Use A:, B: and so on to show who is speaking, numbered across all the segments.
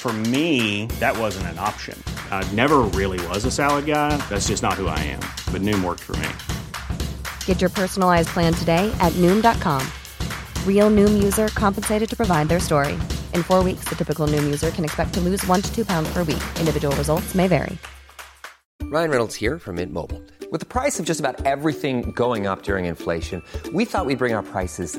A: For me, that wasn't an option. I never really was a salad guy. That's just not who I am. But Noom worked for me.
B: Get your personalized plan today at Noom.com. Real Noom user compensated to provide their story. In four weeks, the typical Noom user can expect to lose one to two pounds per week. Individual results may vary.
C: Ryan Reynolds here from Mint Mobile. With the price of just about everything going up during inflation, we thought we'd bring our prices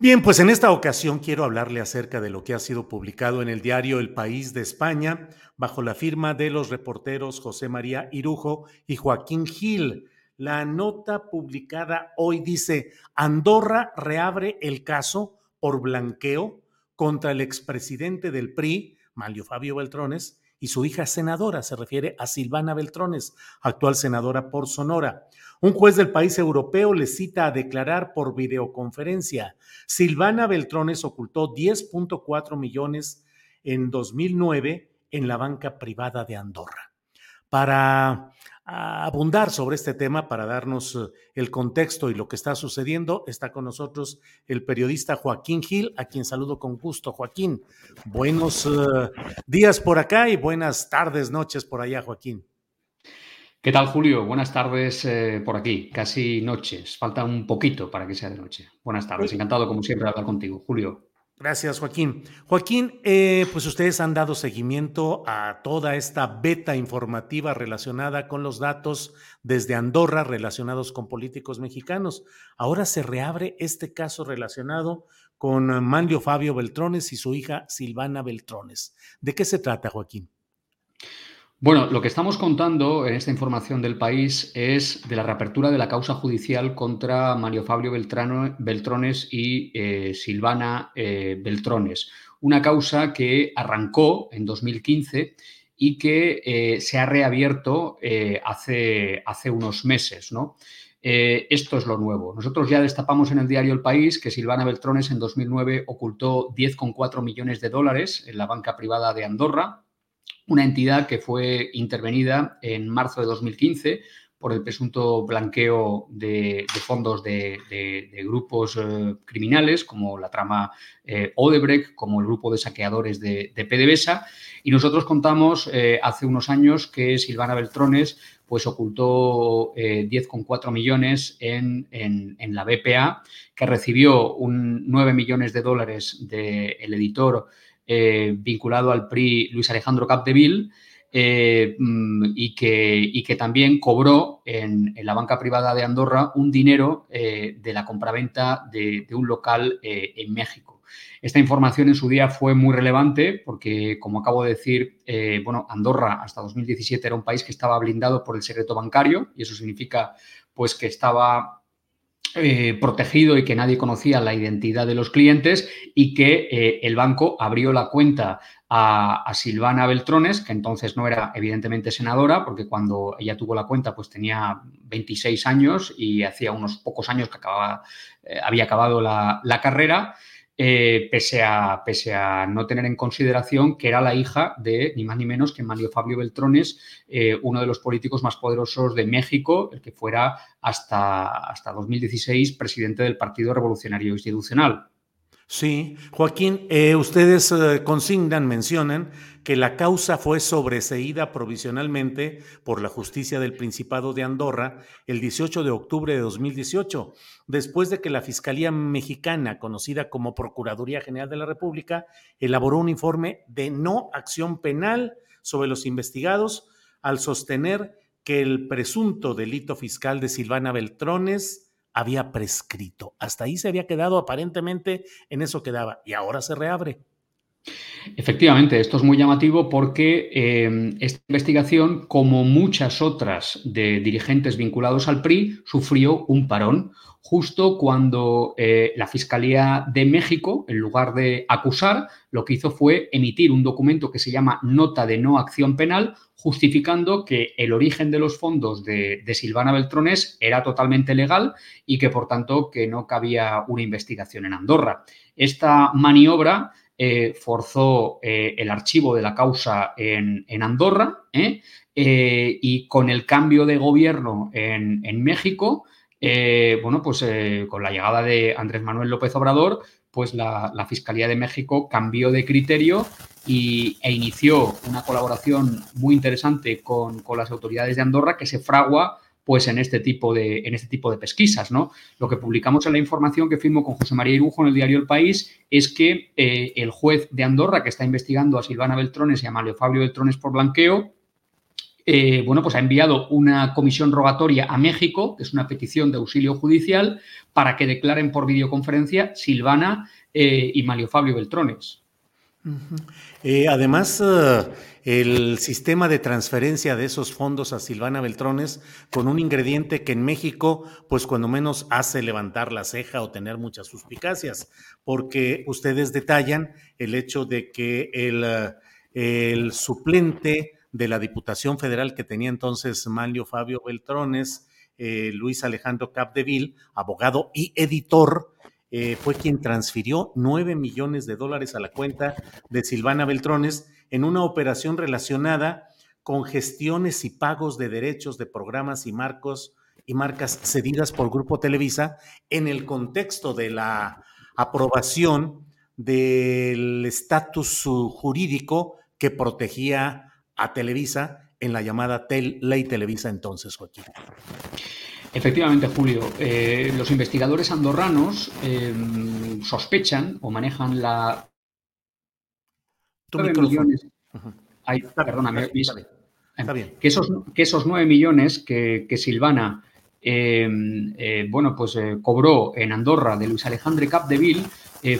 D: Bien, pues en esta ocasión quiero hablarle acerca de lo que ha sido publicado en el diario El País de España bajo la firma de los reporteros José María Irujo y Joaquín Gil. La nota publicada hoy dice, Andorra reabre el caso por blanqueo contra el expresidente del PRI, Manlio Fabio Beltrones, y su hija senadora, se refiere a Silvana Beltrones, actual senadora por Sonora. Un juez del país europeo le cita a declarar por videoconferencia. Silvana Beltrones ocultó 10.4 millones en 2009 en la banca privada de Andorra. Para abundar sobre este tema, para darnos eh, el contexto y lo que está sucediendo, está con nosotros el periodista Joaquín Gil, a quien saludo con gusto. Joaquín, buenos uh, días por acá y buenas tardes, noches por allá, Joaquín.
E: ¿Qué tal, Julio? Buenas tardes eh, por aquí, casi noches. Falta un poquito para que sea de noche. Buenas tardes, encantado como siempre de hablar contigo, Julio.
D: Gracias, Joaquín. Joaquín, eh, pues ustedes han dado seguimiento a toda esta beta informativa relacionada con los datos desde Andorra relacionados con políticos mexicanos. Ahora se reabre este caso relacionado con Manlio Fabio Beltrones y su hija Silvana Beltrones. ¿De qué se trata, Joaquín?
E: Bueno, lo que estamos contando en esta información del país es de la reapertura de la causa judicial contra Mario Fabio Beltrano, Beltrones y eh, Silvana eh, Beltrones. Una causa que arrancó en 2015 y que eh, se ha reabierto hace, hace, unos meses, ¿no? Esto es lo nuevo. Nosotros ya destapamos en el diario El País que Silvana Beltrones en 2009 ocultó 10,4 millones de dólares en la banca privada de Andorra, una entidad que fue intervenida en marzo de 2015 por el presunto blanqueo de, fondos de, grupos eh, criminales como la trama eh, Odebrecht, como el grupo de saqueadores de, PDVSA. Y nosotros contamos eh, hace unos años que Silvana Beltrones pues, ocultó 10,4 millones en, en, en, la BPA, que recibió un 9 millones de dólares del editor vinculado al PRI Luis Alejandro Capdeville eh, mm, y, que, y, que, también cobró en, en, la banca privada de Andorra un dinero eh, de la compraventa de, de un local eh, en México. Esta información en su día fue muy relevante porque, como acabo de decir, eh, bueno, Andorra hasta 2017 era un país que estaba blindado por el secreto bancario y eso significa pues que estaba eh, protegido y que nadie conocía la identidad de los clientes y que eh, el banco abrió la cuenta a, a, Silvana Beltrones, que entonces no era evidentemente senadora, porque cuando ella tuvo la cuenta pues tenía 26 años y hacía unos pocos años que acababa, eh, había acabado la, la carrera. Eh, pese, a, pese, a, no tener en consideración que era la hija de ni más ni menos que Mario Fabio Beltrones, eh, uno de los políticos más poderosos de México, el que fuera hasta, hasta 2016 presidente del Partido Revolucionario Institucional.
D: Sí, Joaquín, eh, ustedes eh, consignan, mencionan que la causa fue sobreseída provisionalmente por la justicia del Principado de Andorra el 18 de octubre de 2018, después de que la Fiscalía Mexicana, conocida como Procuraduría General de la República, elaboró un informe de no acción penal sobre los investigados al sostener que el presunto delito fiscal de Silvana Beltrones había prescrito. Hasta ahí se había quedado, aparentemente en eso quedaba, y ahora se reabre.
E: Efectivamente, esto es muy llamativo porque eh, esta investigación, como muchas otras de dirigentes vinculados al PRI, sufrió un parón justo cuando eh, la Fiscalía de México, en lugar de acusar, lo que hizo fue emitir un documento que se llama Nota de No Acción Penal, justificando que el origen de los fondos de, Silvana Beltrones era totalmente legal y que, por tanto, que no cabía una investigación en Andorra. Esta maniobra eh, forzó eh, el archivo de la causa en, Andorra y con el cambio de gobierno en, en México, eh, bueno, pues eh, con la llegada de Andrés Manuel López Obrador, pues la, Fiscalía de México cambió de criterio y, e inició una colaboración muy interesante con, las autoridades de Andorra que se fragua pues en este tipo de, en este tipo de pesquisas, ¿no? Lo que publicamos en la información que firmó con José María Irujo en el diario El País es que eh, el juez de Andorra que está investigando a Silvana Beltrones y a Mario Fabio Beltrones por blanqueo eh, bueno, pues ha enviado una comisión rogatoria a México, que es una petición de auxilio judicial, para que declaren por videoconferencia Silvana eh, y Mario Fabio Beltrones.
D: Eh, además, el sistema de transferencia de esos fondos a Silvana Beltrones con un ingrediente que en México, pues cuando menos hace levantar la ceja o tener muchas suspicacias, porque ustedes detallan el hecho de que el, el suplente de la Diputación Federal que tenía entonces Manlio Fabio Beltrones, eh, Luis Alejandro Capdeville, abogado y editor, eh, fue quien transfirió nueve millones de dólares a la cuenta de Silvana Beltrones en una operación relacionada con gestiones y pagos de derechos de programas y marcos y marcas cedidas por Grupo Televisa en el contexto de la aprobación del estatus jurídico que protegía a Televisa en la llamada Ley Televisa entonces, Joaquín.
E: Efectivamente, Julio. Eh, los investigadores andorranos em, sospechan o manejan la...
D: Tu millones...
E: perdóname, está bien. Que, esos, que esos 9 millones que, Silvana em, eh, bueno, pues, eh, cobró en Andorra de Luis Alejandre Capdeville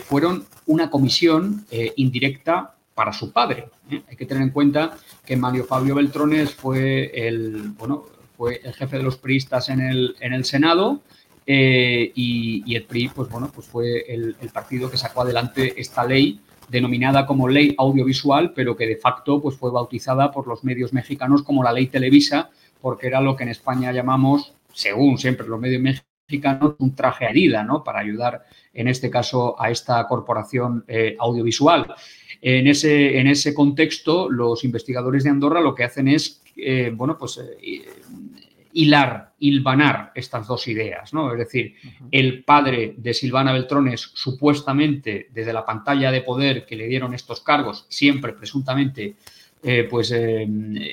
E: fueron una comisión indirecta para su padre. ¿eh? Hay que tener en cuenta que Mario Fabio Beltrones fue el, bueno, fue el jefe de los priistas en el, en el Senado eh, y, el PRI pues, bueno, pues fue el, partido que sacó adelante esta ley denominada como ley audiovisual, pero que de facto pues, fue bautizada por los medios mexicanos como la ley Televisa, porque era lo que en España llamamos, según siempre los medios mexicanos, un traje herida, ¿no? Para ayudar, en este caso, a esta corporación eh, audiovisual. En ese, en ese contexto, los investigadores de Andorra lo que hacen es, eh, bueno, pues eh, hilar, hilvanar estas dos ideas, ¿no? Es decir, el padre de Silvana Beltrones, supuestamente desde la pantalla de poder que le dieron estos cargos, siempre presuntamente, eh, pues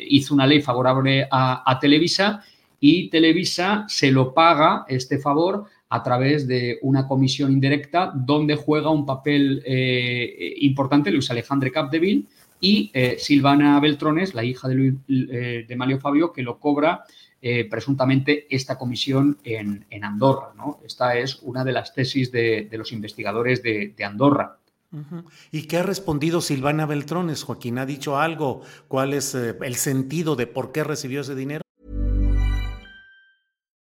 E: hizo una ley favorable a Televisa y Televisa se lo paga este favor a través de una comisión indirecta donde juega un papel eh, importante Luis Alejandre Capdeville y eh, Silvana Beltrones, la hija de, eh, de Mario Fabio, que lo cobra presuntamente esta comisión en, Andorra. ¿no? Esta es una de las tesis de, los investigadores de, Andorra.
D: ¿Y qué ha respondido Silvana Beltrones? Joaquín, ¿ha dicho algo? ¿Cuál es el sentido de por qué recibió ese dinero?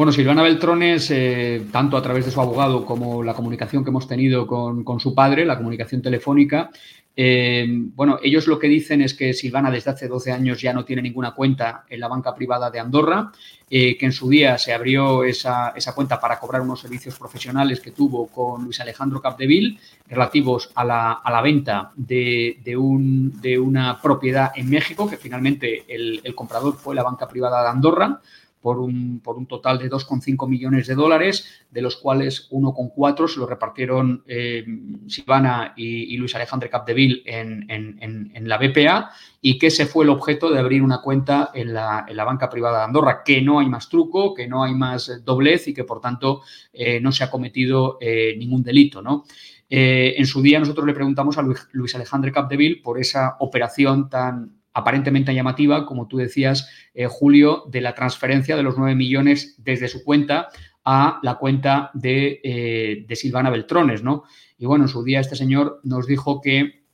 E: Bueno, Silvana Beltrones, eh, tanto a través de su abogado como la comunicación que hemos tenido con, su padre, la comunicación telefónica, eh, bueno, ellos lo que dicen es que Silvana desde hace 12 años ya no tiene ninguna cuenta en la banca privada de Andorra, eh, que en su día se abrió esa, cuenta para cobrar unos servicios profesionales que tuvo con Luis Alejandro Capdeville relativos a la, venta de, un, de, una propiedad en México, que finalmente el comprador fue la banca privada de Andorra por un, por un total de 2,5 millones de dólares, de los cuales 1,4 se lo repartieron eh, Silvana y, Luis Alejandro Capdeville en, en, la BPA y que ese fue el objeto de abrir una cuenta en la, banca privada de Andorra, que no hay más truco, que no hay más doblez y que por tanto eh, no se ha cometido eh, ningún delito. ¿no? en su día nosotros le preguntamos a Luis, Luis Alejandro Capdeville por esa operación tan aparentemente llamativa, como tú decías, eh, Julio, de la transferencia de los 9 millones desde su cuenta a la cuenta de, eh, Silvana Beltrones, ¿no? Y bueno, en su día este señor nos dijo que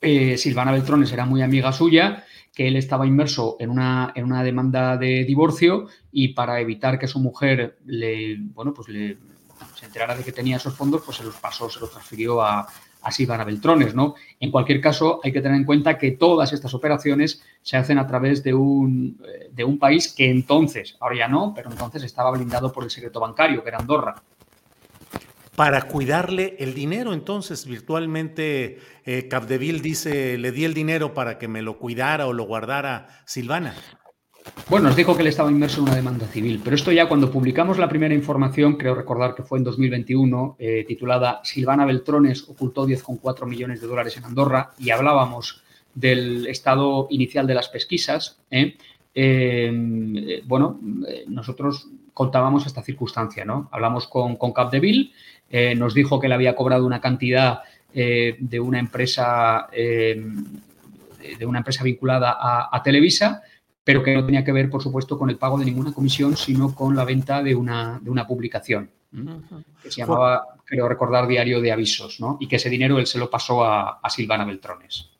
E: eh, Silvana Beltrones era muy amiga suya, que él estaba inmerso en una, en una demanda de divorcio y para evitar que su mujer le, bueno, pues le, se enterara de que tenía esos fondos, pues se los pasó, se los transfirió a, así van a Beltrones, ¿no? En cualquier caso, hay que tener en cuenta que todas estas operaciones se hacen a través de un, eh, de un país que entonces, ahora ya no, pero entonces estaba blindado por el secreto bancario, que era Andorra.
D: Para cuidarle el dinero, entonces, virtualmente, eh, Capdeville dice, le di el dinero para que me lo cuidara o lo guardara Silvana.
E: Bueno, nos dijo que él estaba inmerso en una demanda civil, pero esto ya cuando publicamos la primera información, creo recordar que fue en 2021, eh, titulada Silvana Beltrones ocultó 10,4 millones de dólares en Andorra y hablábamos del estado inicial de las pesquisas. ¿eh? Eh, bueno, nosotros contábamos esta circunstancia, ¿no? Hablamos con, con Capdeville, nos dijo que le había cobrado una cantidad de una empresa de una empresa vinculada a Televisa pero que no tenía que ver, por supuesto, con el pago de ninguna comisión, sino con la venta de una, de una publicación que se llamaba, creo recordar, Diario de Avisos, ¿no? Y que ese dinero él se lo pasó a, Silvana Beltrones.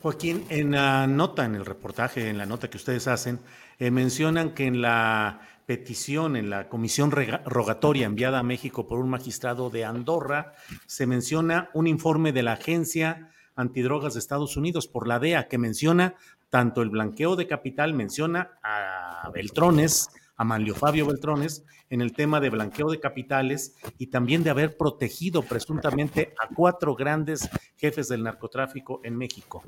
D: Joaquín, en la nota, en el reportaje, en la nota que ustedes hacen, eh, mencionan que en la petición, en la comisión rogatoria enviada a México por un magistrado de Andorra, se menciona un informe de la Agencia Antidrogas de Estados Unidos por la DEA que menciona tanto el blanqueo de capital menciona a Beltrones, a Manlio Fabio Beltrones, en el tema de blanqueo de capitales y también de haber protegido presuntamente a cuatro grandes jefes del narcotráfico en México.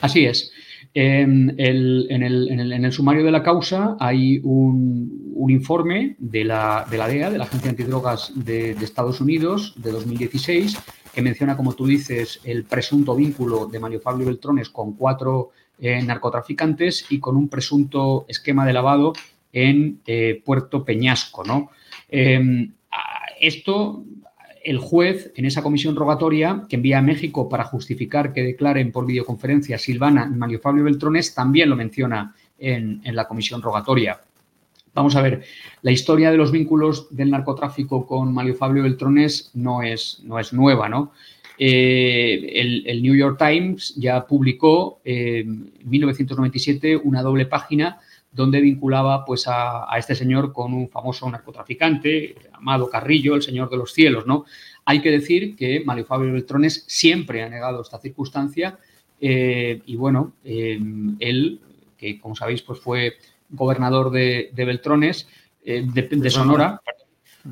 E: Así es. En el, sumario de la causa hay un, informe de la, de la, DEA, de la Agencia Antidrogas de, de Estados Unidos, de 2016, que menciona, como tú dices, el presunto vínculo de Mario Fabio Beltrones con cuatro eh, narcotraficantes y con un presunto esquema de lavado en eh, Puerto Peñasco. ¿no? Em, esto, el juez, en esa comisión rogatoria que envía a México para justificar que declaren por videoconferencia Silvana y Mario Fabio Beltrones, también lo menciona en la comisión rogatoria. Vamos a ver, la historia de los vínculos del narcotráfico con Mario Fabio Beltrones no es, no es nueva, ¿no? Eh, el, New York Times ya publicó eh, en 1997 una doble página donde vinculaba pues, a, este señor con un famoso narcotraficante, llamado Carrillo, el señor de los cielos. ¿no? Hay que decir que Mario Fabio Beltrones siempre ha negado esta circunstancia eh, y bueno, él, que como sabéis pues fue gobernador de, Beltrones, eh, de, Sonora,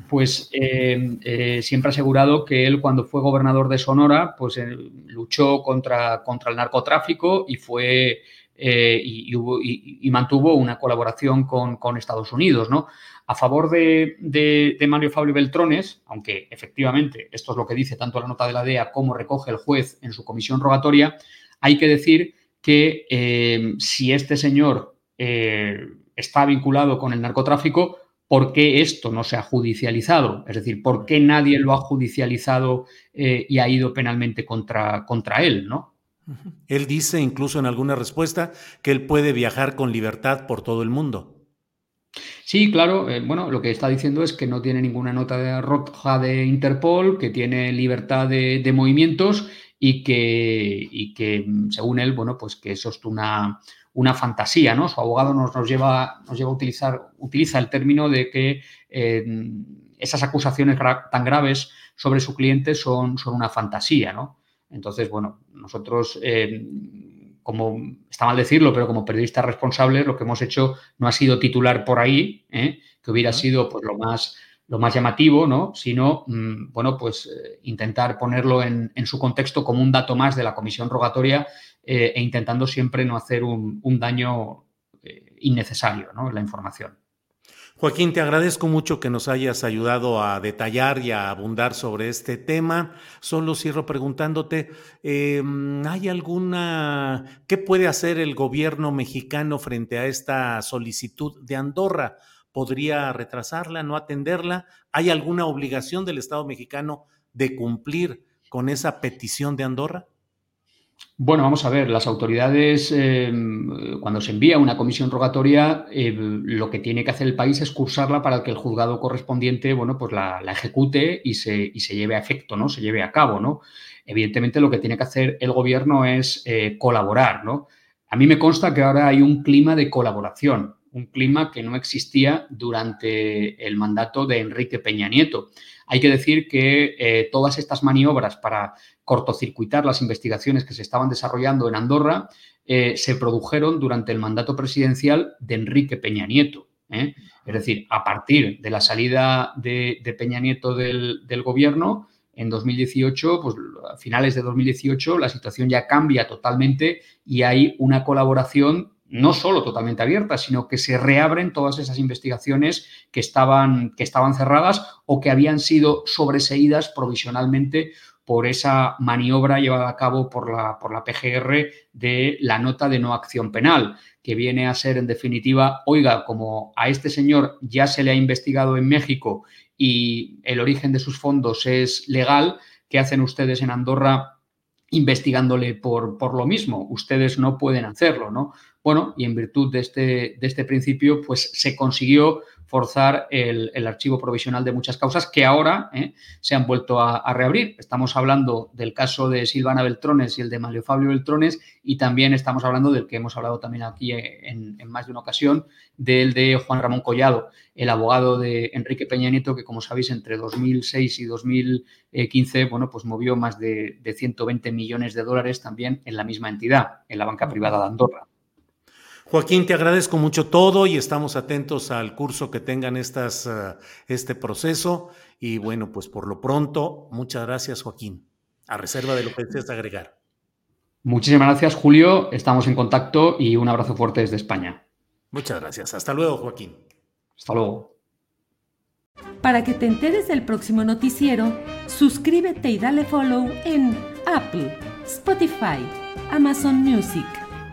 E: pues eh, eh, siempre ha asegurado que él cuando fue gobernador de Sonora, pues luchó contra, contra el narcotráfico y fue y, mantuvo una colaboración con, Estados Unidos, ¿no? A favor de, de, Mario Fabio Beltrones, aunque efectivamente esto es lo que dice tanto la nota de la DEA como recoge el juez en su comisión rogatoria, hay que decir que si este señor eh, está vinculado con el narcotráfico, ¿por qué esto no se ha judicializado? Es decir, ¿por qué nadie lo ha judicializado eh, y ha ido penalmente contra, contra él? ¿no?
D: Él dice incluso en alguna respuesta que él puede viajar con libertad por todo el mundo.
E: Sí, claro. Eh, bueno, lo que está diciendo es que no tiene ninguna nota de roja de Interpol, que tiene libertad de, de movimientos y que, y que, según él, bueno, pues que eso es una, una fantasía, ¿no? Su abogado nos, nos, lleva, nos lleva a utilizar, utiliza el término de que eh, esas acusaciones tan graves sobre su cliente son, son una fantasía, ¿no? Entonces, bueno, nosotros, eh, como está mal decirlo, pero como periodistas responsables, lo que hemos hecho no ha sido titular por ahí, ¿eh? que hubiera sido pues, lo más lo más llamativo, ¿no? sino, mm, bueno, pues eh, intentar ponerlo en, su contexto como un dato más de la comisión rogatoria e intentando siempre no hacer un, daño innecesario ¿no? en la información.
D: Joaquín, te agradezco mucho que nos hayas ayudado a detallar y a abundar sobre este tema. Solo cierro preguntándote, em, ¿hay alguna, qué puede hacer el gobierno mexicano frente a esta solicitud de Andorra? ¿Podría retrasarla, no atenderla? ¿Hay alguna obligación del Estado mexicano de cumplir con esa petición de Andorra?
E: Bueno, vamos a ver, las autoridades, eh, cuando se envía una comisión rogatoria, eh, lo que tiene que hacer el país es cursarla para que el juzgado correspondiente, bueno, pues la, ejecute y se, se, lleve a efecto, ¿no? Se lleve a cabo, ¿no? Evidentemente lo que tiene que hacer el gobierno es eh, colaborar, ¿no? A mí me consta que ahora hay un clima de colaboración, un clima que no existía durante el mandato de Enrique Peña Nieto. Hay que decir que todas estas maniobras para cortocircuitar las investigaciones que se estaban desarrollando en Andorra eh, se produjeron durante el mandato presidencial de Enrique Peña Nieto. ¿eh? Es decir, a partir de la salida de, Peña Nieto del, gobierno, en 2018, pues a finales de 2018, la situación ya cambia totalmente y hay una colaboración no solo totalmente abierta, sino que se reabren todas esas investigaciones que estaban, que estaban cerradas o que habían sido sobreseídas provisionalmente por esa maniobra llevada a cabo por la, por la PGR de la nota de no acción penal, que viene a ser en definitiva, oiga, como a este señor ya se le ha investigado en México y el origen de sus fondos es legal, ¿qué hacen ustedes en Andorra investigándole por, por lo mismo? Ustedes no pueden hacerlo, ¿no? Bueno, y en virtud de este, de este principio, pues se consiguió forzar el, archivo provisional de muchas causas que ahora eh, se han vuelto a, reabrir. Estamos hablando del caso de Silvana Beltrones y el de Mario Fabio Beltrones y también estamos hablando del que hemos hablado también aquí en, más de una ocasión, del de Juan Ramón Collado, el abogado de Enrique Peña Nieto, que como sabéis entre 2006 y 2015, bueno, pues movió más de, de 120 millones de dólares también en la misma entidad, en la banca privada de Andorra.
D: Joaquín, te agradezco mucho todo y estamos atentos al curso que tengan estas, eh, este proceso. Y bueno, pues por lo pronto, muchas gracias, Joaquín. A reserva de lo que desees agregar.
E: Muchísimas gracias, Julio. Estamos en contacto y un abrazo fuerte desde España.
D: Muchas gracias. Hasta luego, Joaquín.
E: Hasta luego.
F: Para que te enteres del próximo noticiero, suscríbete y dale follow en Apple, Spotify, Amazon Music